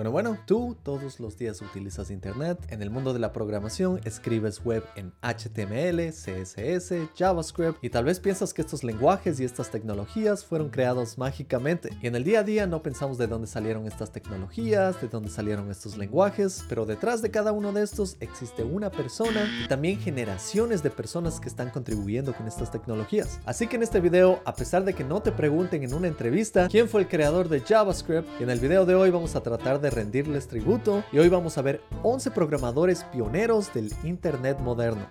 Bueno, bueno, tú todos los días utilizas Internet. En el mundo de la programación escribes web en HTML, CSS, JavaScript y tal vez piensas que estos lenguajes y estas tecnologías fueron creados mágicamente. Y en el día a día no pensamos de dónde salieron estas tecnologías, de dónde salieron estos lenguajes, pero detrás de cada uno de estos existe una persona y también generaciones de personas que están contribuyendo con estas tecnologías. Así que en este video, a pesar de que no te pregunten en una entrevista quién fue el creador de JavaScript, en el video de hoy vamos a tratar de rendirles tributo y hoy vamos a ver 11 programadores pioneros del Internet moderno.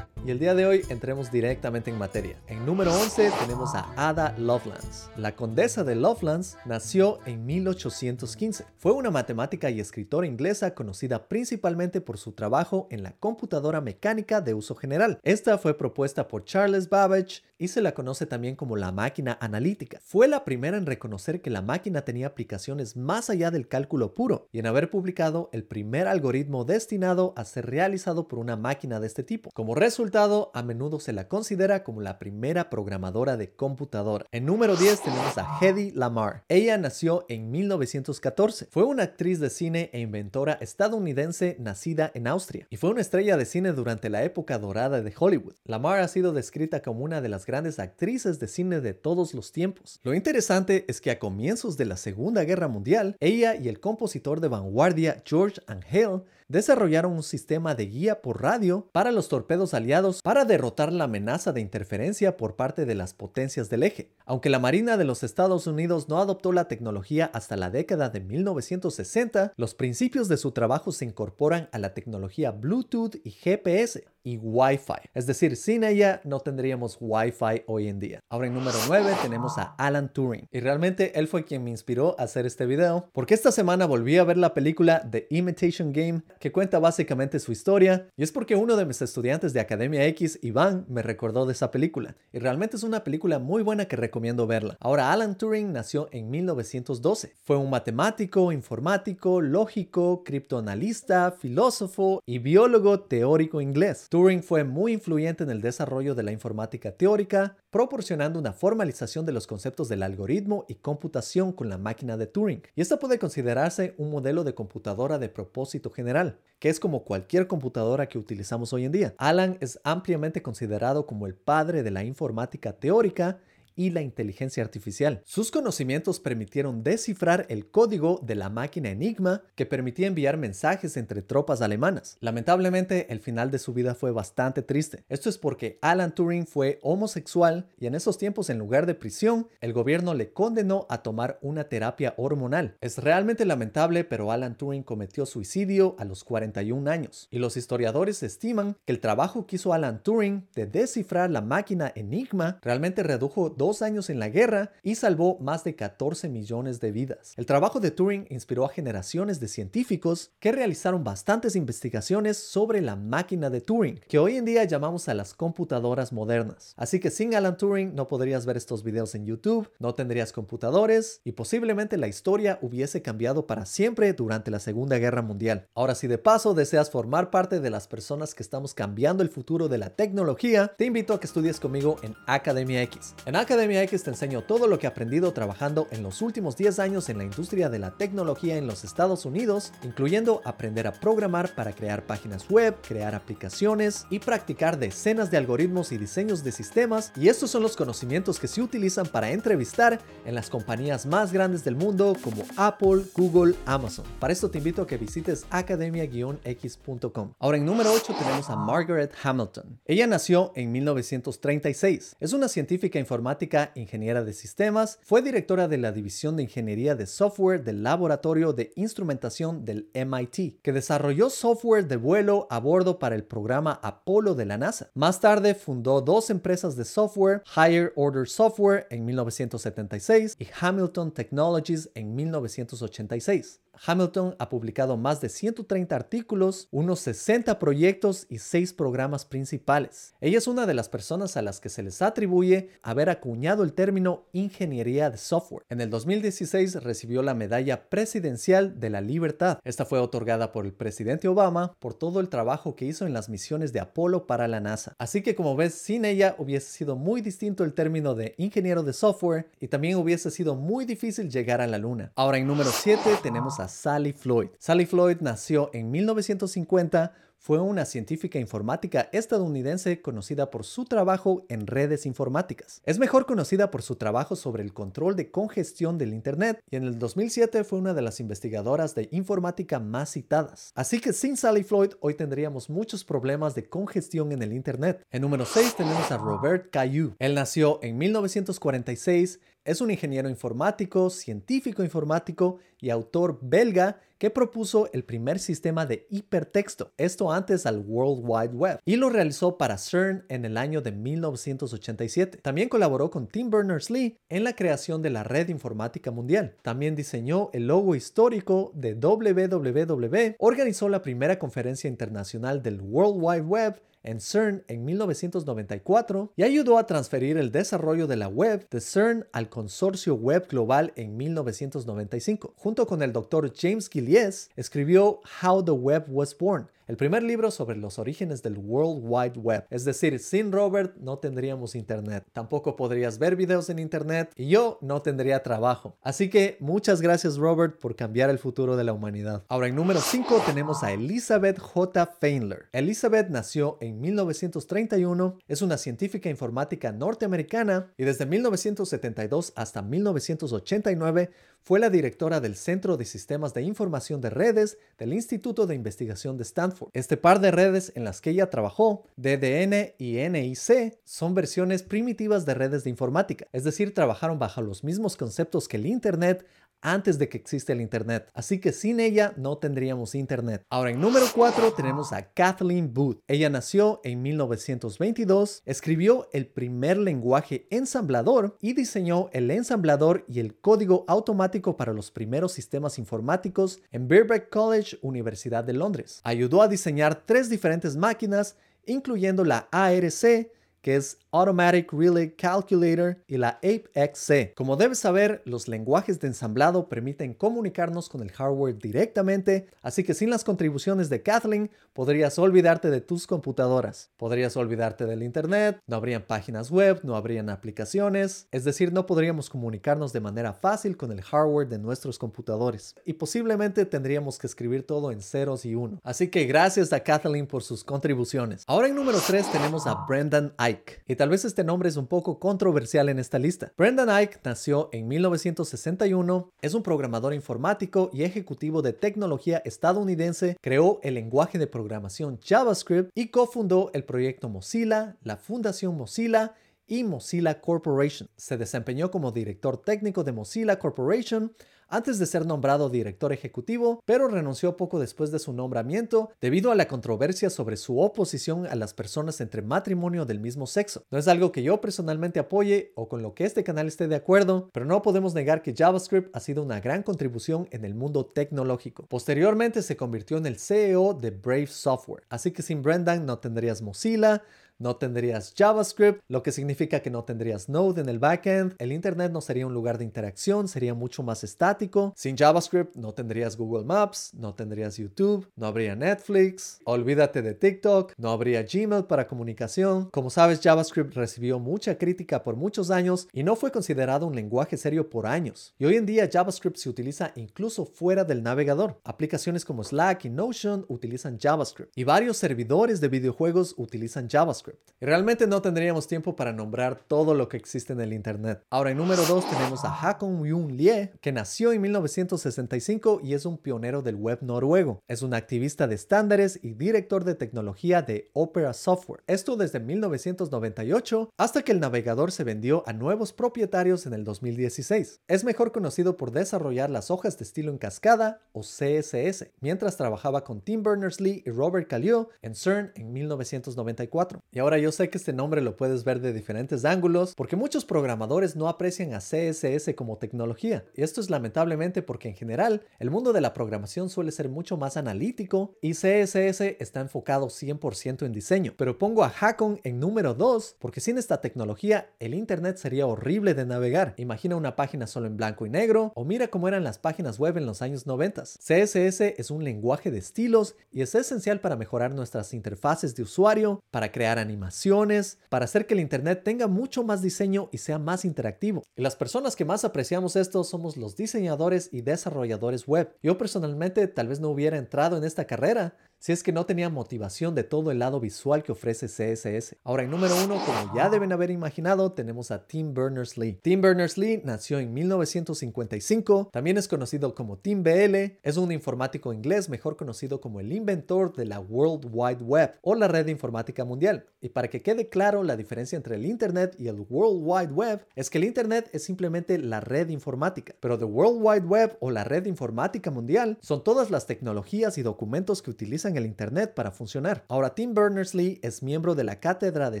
Y el día de hoy entremos directamente en materia. En número 11 tenemos a Ada Lovelace. La condesa de Lovelace nació en 1815. Fue una matemática y escritora inglesa conocida principalmente por su trabajo en la computadora mecánica de uso general. Esta fue propuesta por Charles Babbage y se la conoce también como la máquina analítica. Fue la primera en reconocer que la máquina tenía aplicaciones más allá del cálculo puro y en haber publicado el primer algoritmo destinado a ser realizado por una máquina de este tipo. Como resultado, a menudo se la considera como la primera programadora de computadora. En número 10 tenemos a Hedy Lamar. Ella nació en 1914. Fue una actriz de cine e inventora estadounidense nacida en Austria y fue una estrella de cine durante la época dorada de Hollywood. Lamar ha sido descrita como una de las grandes actrices de cine de todos los tiempos. Lo interesante es que a comienzos de la Segunda Guerra Mundial, ella y el compositor de vanguardia George Angel desarrollaron un sistema de guía por radio para los torpedos aliados para derrotar la amenaza de interferencia por parte de las potencias del eje. Aunque la Marina de los Estados Unidos no adoptó la tecnología hasta la década de 1960, los principios de su trabajo se incorporan a la tecnología Bluetooth y GPS y Wi-Fi. Es decir, sin ella no tendríamos Wi-Fi hoy en día. Ahora en número 9 tenemos a Alan Turing. Y realmente él fue quien me inspiró a hacer este video porque esta semana volví a ver la película The Imitation Game que cuenta básicamente su historia y es porque uno de mis estudiantes de Academia X, Iván, me recordó de esa película. Y realmente es una película muy buena que recomiendo verla. Ahora Alan Turing nació en 1912. Fue un matemático, informático, lógico, criptoanalista, filósofo y biólogo teórico inglés. Turing fue muy influyente en el desarrollo de la informática teórica, proporcionando una formalización de los conceptos del algoritmo y computación con la máquina de Turing. Y esta puede considerarse un modelo de computadora de propósito general, que es como cualquier computadora que utilizamos hoy en día. Alan es ampliamente considerado como el padre de la informática teórica y la inteligencia artificial. Sus conocimientos permitieron descifrar el código de la máquina Enigma que permitía enviar mensajes entre tropas alemanas. Lamentablemente, el final de su vida fue bastante triste. Esto es porque Alan Turing fue homosexual y en esos tiempos en lugar de prisión, el gobierno le condenó a tomar una terapia hormonal. Es realmente lamentable, pero Alan Turing cometió suicidio a los 41 años y los historiadores estiman que el trabajo que hizo Alan Turing de descifrar la máquina Enigma realmente redujo dos años en la guerra y salvó más de 14 millones de vidas. El trabajo de Turing inspiró a generaciones de científicos que realizaron bastantes investigaciones sobre la máquina de Turing, que hoy en día llamamos a las computadoras modernas. Así que sin Alan Turing no podrías ver estos videos en YouTube, no tendrías computadores y posiblemente la historia hubiese cambiado para siempre durante la Segunda Guerra Mundial. Ahora si de paso deseas formar parte de las personas que estamos cambiando el futuro de la tecnología, te invito a que estudies conmigo en Academia X. En Academia X te enseño todo lo que he aprendido trabajando en los últimos 10 años en la industria de la tecnología en los Estados Unidos, incluyendo aprender a programar para crear páginas web, crear aplicaciones y practicar decenas de algoritmos y diseños de sistemas. Y estos son los conocimientos que se utilizan para entrevistar en las compañías más grandes del mundo como Apple, Google, Amazon. Para esto te invito a que visites academia-x.com. Ahora en número 8 tenemos a Margaret Hamilton. Ella nació en 1936. Es una científica informática ingeniera de sistemas, fue directora de la División de Ingeniería de Software del Laboratorio de Instrumentación del MIT, que desarrolló software de vuelo a bordo para el programa Apolo de la NASA. Más tarde fundó dos empresas de software, Higher Order Software en 1976 y Hamilton Technologies en 1986. Hamilton ha publicado más de 130 artículos, unos 60 proyectos y 6 programas principales. Ella es una de las personas a las que se les atribuye haber acuñado el término ingeniería de software. En el 2016 recibió la medalla presidencial de la libertad. Esta fue otorgada por el presidente Obama por todo el trabajo que hizo en las misiones de Apolo para la NASA. Así que como ves, sin ella hubiese sido muy distinto el término de ingeniero de software y también hubiese sido muy difícil llegar a la luna. Ahora en número 7 tenemos a Sally Floyd. Sally Floyd nació en 1950 fue una científica informática estadounidense conocida por su trabajo en redes informáticas. Es mejor conocida por su trabajo sobre el control de congestión del Internet y en el 2007 fue una de las investigadoras de informática más citadas. Así que sin Sally Floyd hoy tendríamos muchos problemas de congestión en el Internet. En número 6 tenemos a Robert Caillou. Él nació en 1946 es un ingeniero informático, científico informático y autor belga que propuso el primer sistema de hipertexto, esto antes al World Wide Web, y lo realizó para CERN en el año de 1987. También colaboró con Tim Berners-Lee en la creación de la red informática mundial. También diseñó el logo histórico de WWW, organizó la primera conferencia internacional del World Wide Web en CERN en 1994 y ayudó a transferir el desarrollo de la web de CERN al consorcio web global en 1995. Junto con el doctor James Gillies, escribió How the Web Was Born, el primer libro sobre los orígenes del World Wide Web. Es decir, sin Robert no tendríamos internet, tampoco podrías ver videos en internet y yo no tendría trabajo. Así que muchas gracias Robert por cambiar el futuro de la humanidad. Ahora en número 5 tenemos a Elizabeth J. Feinler. Elizabeth nació en 1931, es una científica informática norteamericana y desde 1972 hasta 1989 fue la directora del Centro de Sistemas de Información de Redes del Instituto de Investigación de Stanford. Este par de redes en las que ella trabajó, DDN y NIC, son versiones primitivas de redes de informática, es decir, trabajaron bajo los mismos conceptos que el Internet antes de que exista el Internet. Así que sin ella no tendríamos Internet. Ahora en número 4 tenemos a Kathleen Booth. Ella nació en 1922, escribió el primer lenguaje ensamblador y diseñó el ensamblador y el código automático para los primeros sistemas informáticos en Birkbeck College, Universidad de Londres. Ayudó a diseñar tres diferentes máquinas, incluyendo la ARC, que es Automatic Relay Calculator y la APE-XC. Como debes saber, los lenguajes de ensamblado permiten comunicarnos con el hardware directamente, así que sin las contribuciones de Kathleen podrías olvidarte de tus computadoras, podrías olvidarte del Internet, no habrían páginas web, no habrían aplicaciones, es decir, no podríamos comunicarnos de manera fácil con el hardware de nuestros computadores y posiblemente tendríamos que escribir todo en ceros y uno. Así que gracias a Kathleen por sus contribuciones. Ahora en número 3 tenemos a Brendan Ike. Tal vez este nombre es un poco controversial en esta lista. Brendan Ike nació en 1961, es un programador informático y ejecutivo de tecnología estadounidense, creó el lenguaje de programación JavaScript y cofundó el proyecto Mozilla, la Fundación Mozilla y Mozilla Corporation. Se desempeñó como director técnico de Mozilla Corporation antes de ser nombrado director ejecutivo, pero renunció poco después de su nombramiento debido a la controversia sobre su oposición a las personas entre matrimonio del mismo sexo. No es algo que yo personalmente apoye o con lo que este canal esté de acuerdo, pero no podemos negar que JavaScript ha sido una gran contribución en el mundo tecnológico. Posteriormente se convirtió en el CEO de Brave Software, así que sin Brendan no tendrías Mozilla, no tendrías JavaScript, lo que significa que no tendrías Node en el backend. El Internet no sería un lugar de interacción, sería mucho más estático. Sin JavaScript no tendrías Google Maps, no tendrías YouTube, no habría Netflix, olvídate de TikTok, no habría Gmail para comunicación. Como sabes, JavaScript recibió mucha crítica por muchos años y no fue considerado un lenguaje serio por años. Y hoy en día JavaScript se utiliza incluso fuera del navegador. Aplicaciones como Slack y Notion utilizan JavaScript y varios servidores de videojuegos utilizan JavaScript. Y realmente no tendríamos tiempo para nombrar todo lo que existe en el Internet. Ahora, en número 2 tenemos a Hakon Yun Lie, que nació en 1965 y es un pionero del web noruego. Es un activista de estándares y director de tecnología de Opera Software. Esto desde 1998 hasta que el navegador se vendió a nuevos propietarios en el 2016. Es mejor conocido por desarrollar las hojas de estilo en cascada o CSS, mientras trabajaba con Tim Berners-Lee y Robert Caillou en CERN en 1994. Y ahora yo sé que este nombre lo puedes ver de diferentes ángulos porque muchos programadores no aprecian a CSS como tecnología. Y esto es lamentablemente porque en general el mundo de la programación suele ser mucho más analítico y CSS está enfocado 100% en diseño. Pero pongo a Hakon en número 2 porque sin esta tecnología el Internet sería horrible de navegar. Imagina una página solo en blanco y negro o mira cómo eran las páginas web en los años 90. CSS es un lenguaje de estilos y es esencial para mejorar nuestras interfaces de usuario, para crear animaciones, para hacer que el Internet tenga mucho más diseño y sea más interactivo. Y las personas que más apreciamos esto somos los diseñadores y desarrolladores web. Yo personalmente tal vez no hubiera entrado en esta carrera si es que no tenía motivación de todo el lado visual que ofrece CSS. Ahora, en número uno, como ya deben haber imaginado, tenemos a Tim Berners-Lee. Tim Berners-Lee nació en 1955, también es conocido como Tim BL, es un informático inglés mejor conocido como el inventor de la World Wide Web o la red informática mundial. Y para que quede claro la diferencia entre el Internet y el World Wide Web, es que el Internet es simplemente la red informática, pero the World Wide Web o la red informática mundial son todas las tecnologías y documentos que utilizan el Internet para funcionar. Ahora, Tim Berners-Lee es miembro de la Cátedra de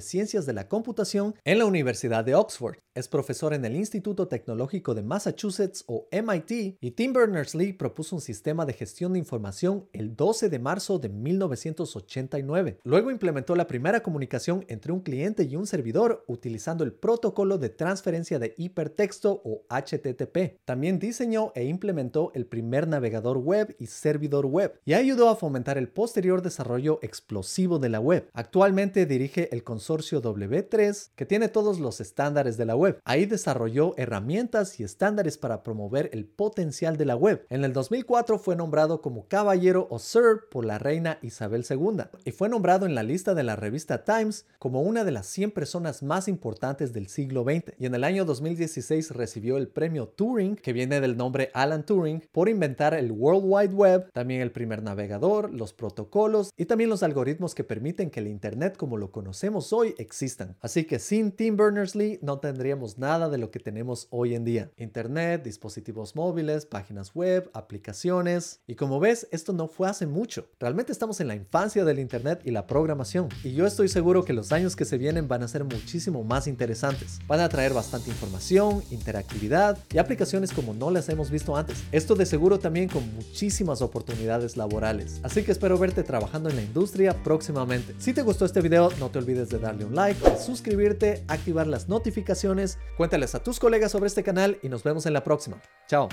Ciencias de la Computación en la Universidad de Oxford. Es profesor en el Instituto Tecnológico de Massachusetts o MIT y Tim Berners-Lee propuso un sistema de gestión de información el 12 de marzo de 1989. Luego implementó la primera comunicación entre un cliente y un servidor utilizando el protocolo de transferencia de hipertexto o HTTP. También diseñó e implementó el primer navegador web y servidor web y ayudó a fomentar el posterior desarrollo explosivo de la web. Actualmente dirige el consorcio W3 que tiene todos los estándares de la web. Ahí desarrolló herramientas y estándares para promover el potencial de la web. En el 2004 fue nombrado como caballero o sir por la reina Isabel II y fue nombrado en la lista de la revista Times como una de las 100 personas más importantes del siglo XX. Y en el año 2016 recibió el premio Turing, que viene del nombre Alan Turing, por inventar el World Wide Web, también el primer navegador, los protocolos y también los algoritmos que permiten que el Internet como lo conocemos hoy existan. Así que sin Tim Berners-Lee no tendríamos nada de lo que tenemos hoy en día. Internet, dispositivos móviles, páginas web, aplicaciones. Y como ves, esto no fue hace mucho. Realmente estamos en la infancia del Internet y la programación. Y yo estoy seguro que los años que se vienen van a ser muchísimo más interesantes. Van a traer bastante información, interactividad y aplicaciones como no las hemos visto antes. Esto de seguro también con muchísimas oportunidades laborales. Así que espero verte trabajando en la industria próximamente. Si te gustó este video, no te olvides de darle un like, suscribirte, activar las notificaciones, cuéntales a tus colegas sobre este canal y nos vemos en la próxima. Chao.